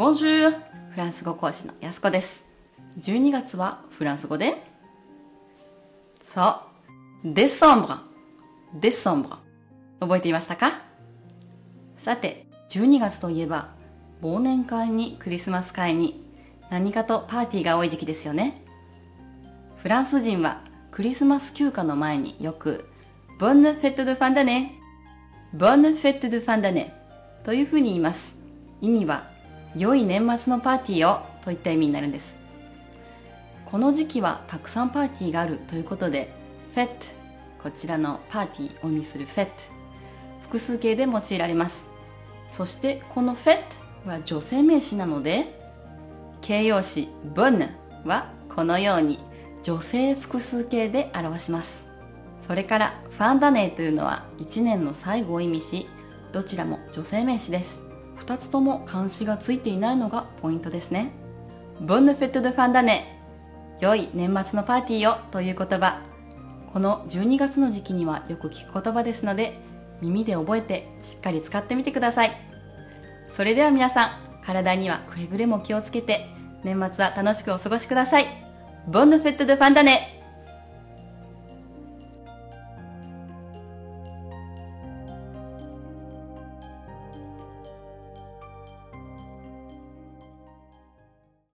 ボンジューフランス語講師のやすこです。12月はフランス語でそう、デソンブラ。デソンブラ。覚えていましたか？さて、12月といえば、忘年会にクリスマス会に何かとパーティーが多い時期ですよね。フランス人はクリスマス休暇の前によく、ボンヌフェットドファンダネ、ボンヌフェットドファンダネというふうに言います。意味は、良い年末のパーティーをといった意味になるんです。この時期はたくさんパーティーがあるということで、フェット、こちらのパーティーを意味するフェット、複数形で用いられます。そしてこのフェットは女性名詞なので、形容詞ボンヌはこのように女性複数形で表します。それからファンダネーというのは1年の最後を意味し、どちらも女性名詞です。2つとも漢詞がついていないのがポイントですね。ボンヌフェットドファンダネ良い年末のパーティーをという言葉。この12月の時期にはよく聞く言葉ですので、耳で覚えてしっかり使ってみてください。それでは皆さん、体にはくれぐれも気をつけて、年末は楽しくお過ごしください。ボンヌフェットドファンダネ